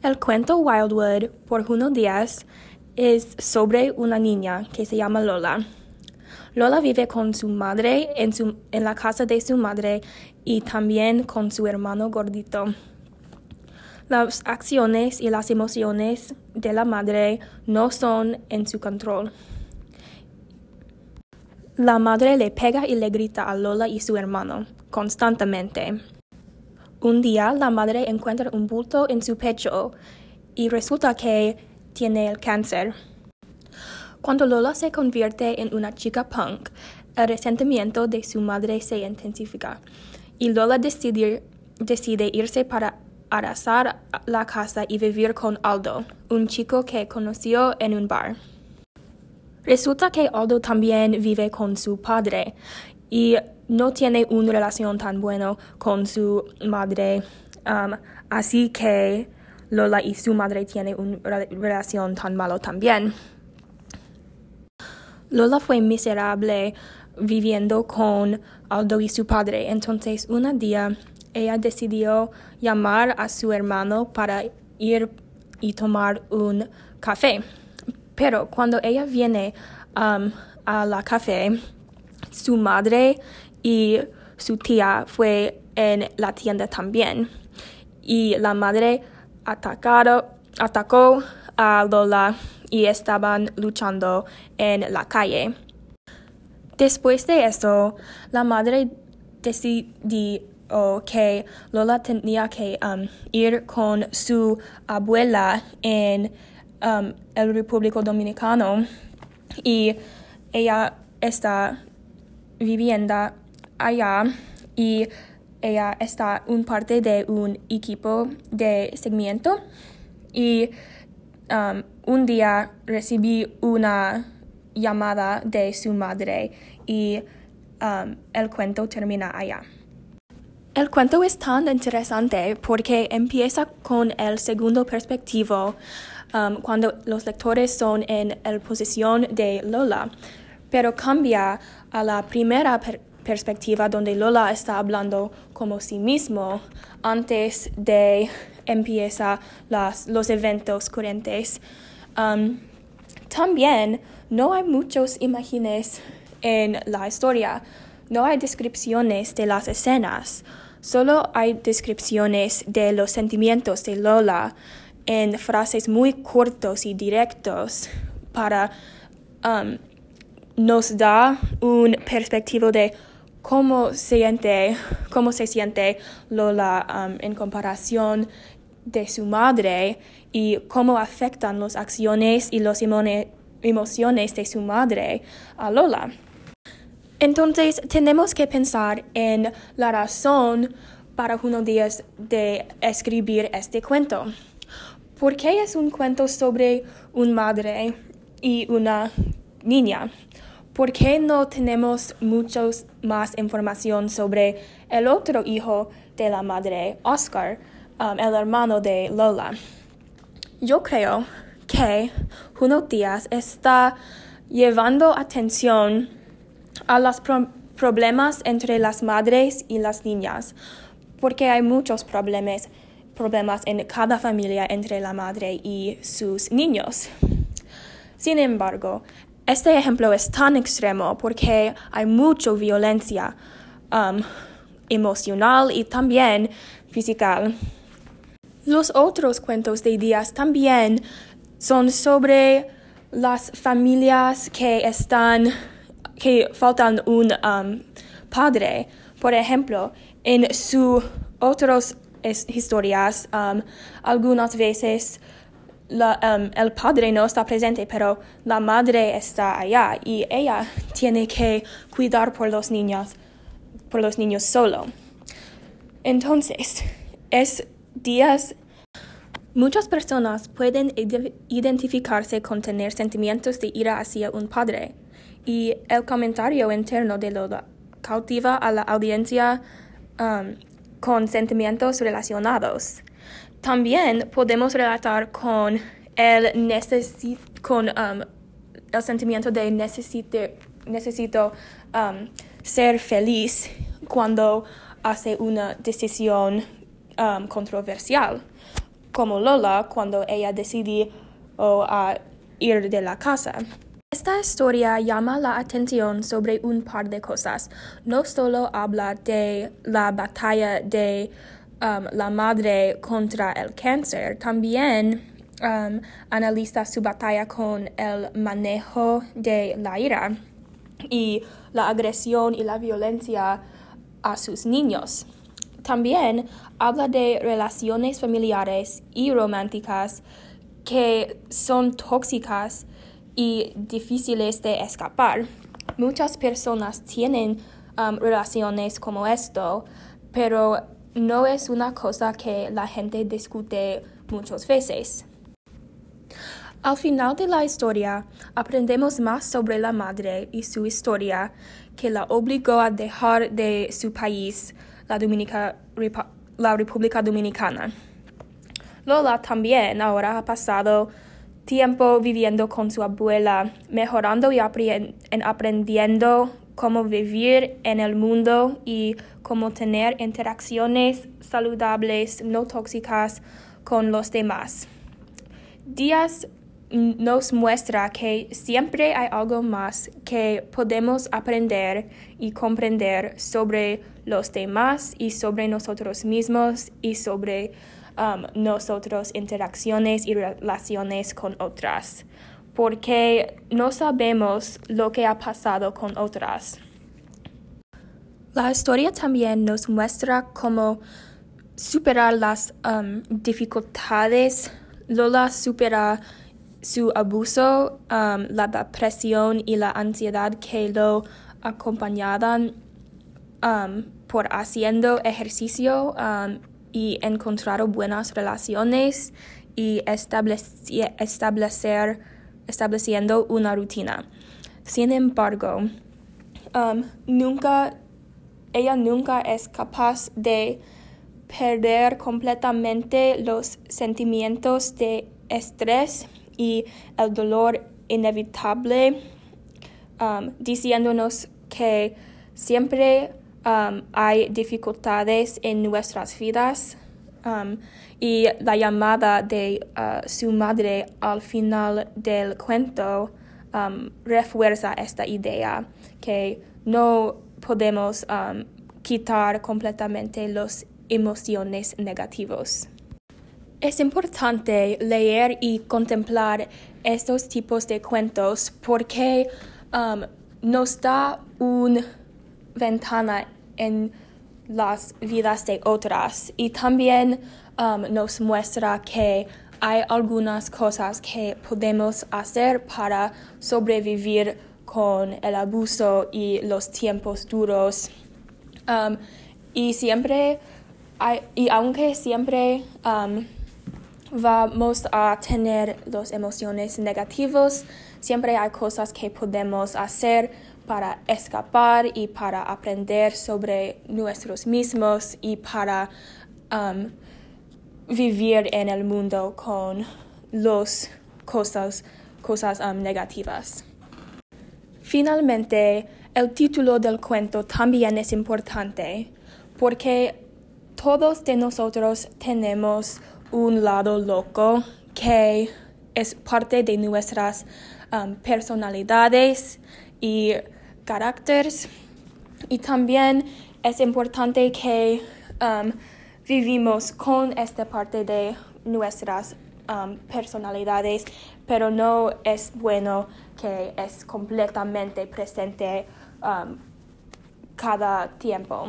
El cuento Wildwood por Juno Díaz es sobre una niña que se llama Lola. Lola vive con su madre en, su, en la casa de su madre y también con su hermano gordito. Las acciones y las emociones de la madre no son en su control. La madre le pega y le grita a Lola y su hermano constantemente. Un día la madre encuentra un bulto en su pecho y resulta que tiene el cáncer. Cuando Lola se convierte en una chica punk, el resentimiento de su madre se intensifica y Lola decide, irse para arrasar la casa y vivir con Aldo, un chico que conoció en un bar. Resulta que Aldo también vive con su padre y no tiene una relación tan buena con su madre, um, así que Lola y su madre tienen una relación tan mala también. Lola fue miserable viviendo con Aldo y su padre, entonces un día ella decidió llamar a su hermano para ir y tomar un café. Pero cuando ella viene um, a la café, su madre y su tía fue en la tienda también. Y la madre atacó a Lola y estaban luchando en la calle. Después de eso, la madre decidió que Lola tenía que um, ir con su abuela en um, el República Dominicano y ella está viviendo allá y ella está un parte de un equipo de seguimiento y um, un día recibí una llamada de su madre y um, el cuento termina allá. El cuento es tan interesante porque empieza con el segundo perspectivo um, cuando los lectores son en la posición de Lola, pero cambia a la primera perspectiva donde Lola está hablando como sí mismo antes de empieza los eventos corrientes. Um, también no hay muchos imágenes en la historia, no hay descripciones de las escenas. Solo hay descripciones de los sentimientos de Lola en frases muy cortos y directos para um, nos da un perspectivo de cómo se siente, cómo se siente Lola um, en comparación de su madre y cómo afectan las acciones y las emociones de su madre a Lola. Entonces tenemos que pensar en la razón para Juno Díaz de escribir este cuento. ¿Por qué es un cuento sobre una madre y una niña? ¿Por qué no tenemos muchos más información sobre el otro hijo de la madre, Oscar, um, el hermano de Lola? Yo creo que Juno Díaz está llevando atención a los problemas entre las madres y las niñas, porque hay muchos problemas, problemas en cada familia entre la madre y sus niños. Sin embargo, este ejemplo es tan extremo porque hay mucha violencia um, emocional y también física. Los otros cuentos de días también son sobre las familias que están que faltan un um, padre. Por ejemplo, en sus otras historias, um, algunas veces um, el padre no está presente, pero la madre está allá y ella tiene que cuidar por los niños, por los niños solo. Entonces, es días Muchas personas pueden identificarse con tener sentimientos de ira hacia un padre y el comentario interno de Lola cautiva a la audiencia um, con sentimientos relacionados. También podemos relatar con el, con, um, el sentimiento de necesito um, ser feliz cuando hace una decisión controversial como Lola cuando ella decidió a ir de la casa. Esta historia llama la atención sobre un par de cosas. No solo habla de la batalla de um, la madre contra el cáncer, también um, analiza su batalla con el manejo de la ira y la agresión y la violencia a sus niños. También habla de relaciones familiares y románticas que son tóxicas y difíciles de escapar. Muchas personas tienen um, relaciones como esto, pero no es una cosa que la gente discute muchas veces. Al final de la historia, aprendemos más sobre la madre y su historia que la obligó a dejar de su país, la, la República Dominicana. Lola también ahora ha pasado tiempo viviendo con su abuela, mejorando y aprendiendo cómo vivir en el mundo y cómo tener interacciones saludables, no tóxicas con los demás. Díaz nos muestra que siempre hay algo más que podemos aprender y comprender sobre los demás y sobre nosotros mismos y sobre um, nosotros interacciones y relaciones con otras, porque no sabemos lo que ha pasado con otras. La historia también nos muestra cómo superar las um, dificultades. Lola supera su abuso, um, la depresión y la ansiedad que lo acompañaban um, por haciendo ejercicio y encontrar buenas relaciones y establecer, estableciendo una rutina. Sin embargo, nunca, ella nunca es capaz de perder completamente los sentimientos de estrés y el dolor inevitable, um, diciéndonos que siempre um, hay dificultades en nuestras vidas. Um, y la llamada de uh, su madre al final del cuento refuerza esta idea que no podemos quitar completamente las emociones negativas. Es importante leer y contemplar estos tipos de cuentos porque um, nos da una ventana en las vidas de otras y también um, nos muestra que hay algunas cosas que podemos hacer para sobrevivir con el abuso y los tiempos duros. Um, y siempre, y aunque siempre vamos a tener las emociones negativas. Siempre hay cosas que podemos hacer para escapar y para aprender sobre nosotros mismos y para um, vivir en el mundo con las cosas, cosas um, negativas. Finalmente, el título del cuento también es importante porque todos de nosotros tenemos un lado loco que es parte de nuestras um, personalidades y caracteres. Y también es importante que um, vivimos con esta parte de nuestras um, personalidades, pero no es bueno que es completamente presente cada tiempo.